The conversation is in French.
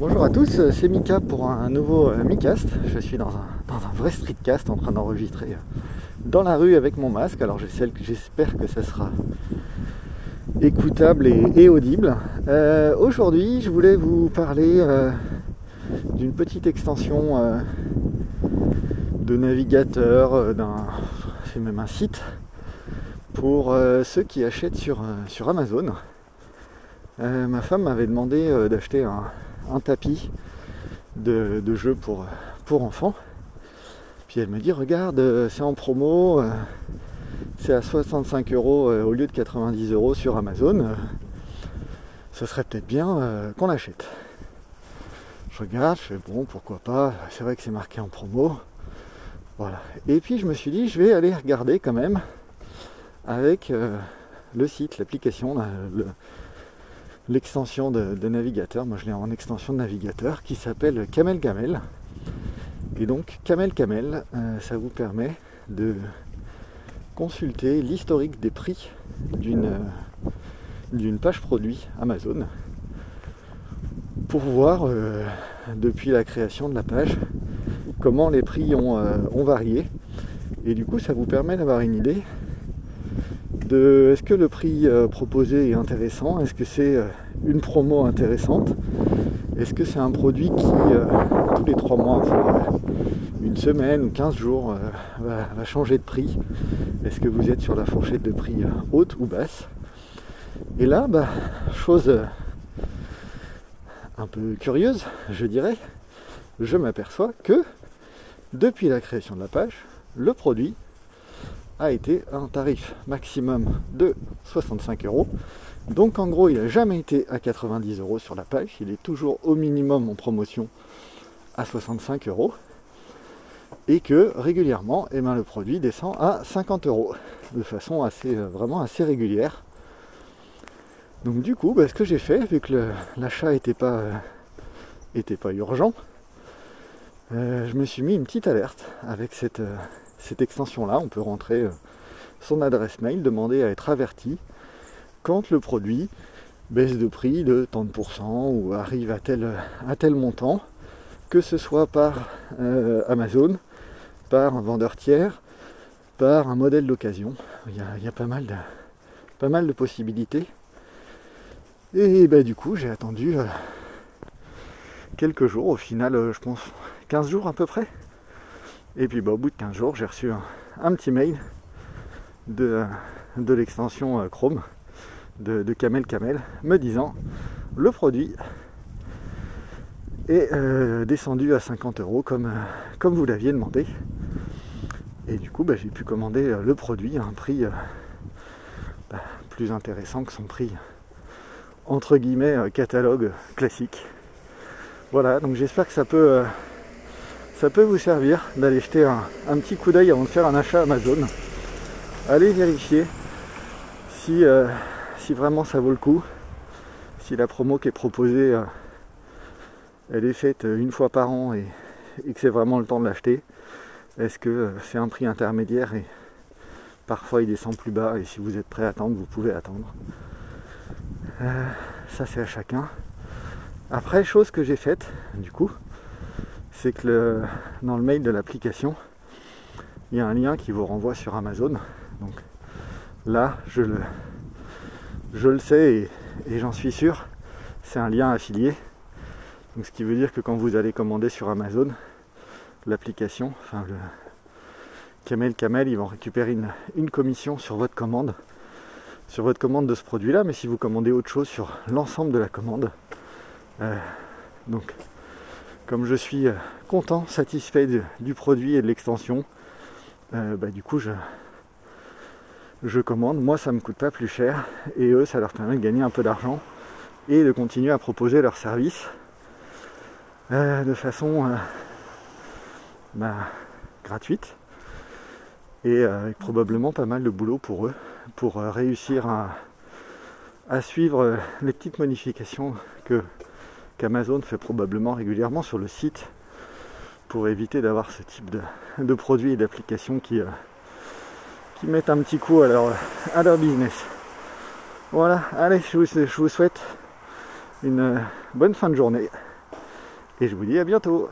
Bonjour à tous, c'est Mika pour un nouveau euh, Micast. Je suis dans un, vrai streetcast en train d'enregistrer euh, dans la rue avec mon masque. Alors j'espère que ça sera écoutable et, audible. Euh, aujourd'hui, je voulais vous parler d'une petite extension de navigateur, d'un, c'est même un site pour ceux qui achètent sur, sur Amazon. ma femme m'avait demandé d'acheter un, un tapis de, jeu pour, pour enfants. Puis elle me dit regarde, euh, c'est en promo, euh, c'est à 65 euros euh, au lieu de 90 euros sur Amazon. Ce serait peut-être bien qu'on l'achète. Je regarde, je fais bon pourquoi pas, c'est vrai que c'est marqué en promo. Voilà. Et puis je me suis dit je vais aller regarder quand même avec le site, l'application, l'extension de, navigateur. Moi je l'ai en extension de navigateur qui s'appelle Camel Camel. Et donc Camel Camel, euh, ça vous permet de consulter l'historique des prix d'une euh, d'une page produit Amazon pour voir euh, depuis la création de la page comment les prix ont, ont varié. Et du coup ça vous permet d'avoir une idée est-ce que le prix euh, proposé est intéressant, est-ce que c'est euh, une promo intéressante, est-ce que c'est un produit qui euh, tous les trois mois une semaine ou 15 jours va, changer de prix, est-ce que vous êtes sur la fourchette de prix haute ou basse? Et là, bah, chose un peu curieuse, je dirais, je m'aperçois que depuis la création de la page, le produit a été un tarif maximum de 65 euros. Donc en gros, il n'a jamais été à 90 euros sur la page, il est toujours au minimum en promotion à 65 euros. Et que régulièrement, eh ben, le produit descend à 50 euros de façon assez, euh, vraiment assez régulière. Donc du coup, bah, ce que j'ai fait, vu que l'achat n'était pas, euh, pas urgent, euh, je me suis mis une petite alerte avec cette, cette extension-là, on peut rentrer euh, son adresse mail, demander à être averti quand le produit baisse de prix de tant de pourcents ou arrive à tel, montant, que ce soit par euh, Amazon, par un vendeur tiers, par un modèle d'occasion. Il y a, pas, mal de, pas mal de possibilités. Et bah, du coup, j'ai attendu euh, quelques jours, au final, je pense 15 jours à peu près, et puis bah, au bout de 15 jours, j'ai reçu un, petit mail de, de l'extension euh, Chrome de, de, Camel Camel me disant le produit est euh, descendu à 50 euros comme, euh, comme vous l'aviez demandé. Et du coup, bah, j'ai pu commander le produit à un prix bah, plus intéressant que son prix entre guillemets catalogue classique. Voilà, donc j'espère que ça peut ça peut vous servir d'aller jeter un, petit coup d'œil avant de faire un achat Amazon. Allez vérifier si, euh, vraiment ça vaut le coup, si la promo qui est proposée, euh, elle est faite une fois par an et, que c'est vraiment le temps de l'acheter. Est-ce que euh, c'est un prix intermédiaire et parfois il descend plus bas et si vous êtes prêt à attendre, vous pouvez attendre. ça c'est à chacun. Après, chose que j'ai faite, du coup, c'est que dans le mail de l'application, il y a un lien qui vous renvoie sur Amazon. Donc là, je le, je le sais et, j'en suis sûr, c'est un lien affilié. Donc ce qui veut dire que quand vous allez commander sur Amazon, l'application, enfin le Camel Camel, ils vont récupérer une, commission sur votre commande, sur votre commande de ce produit-là. Mais si vous commandez autre chose sur l'ensemble de la commande, euh, donc comme je suis euh, content, satisfait du produit et de l'extension, euh, bah, du coup je, commande. Moi ça me coûte pas plus cher et eux ça leur permet de gagner un peu d'argent et de continuer à proposer leur service euh, de façon bah, gratuite et avec probablement pas mal de boulot pour eux pour réussir à suivre les petites modifications que qu'Amazon fait probablement régulièrement sur le site pour éviter d'avoir ce type de, produits et d'applications qui, euh, qui mettent un petit coup à leur, à leur business. Voilà, allez, je vous, souhaite une euh, bonne fin de journée Et je vous dis à bientôt.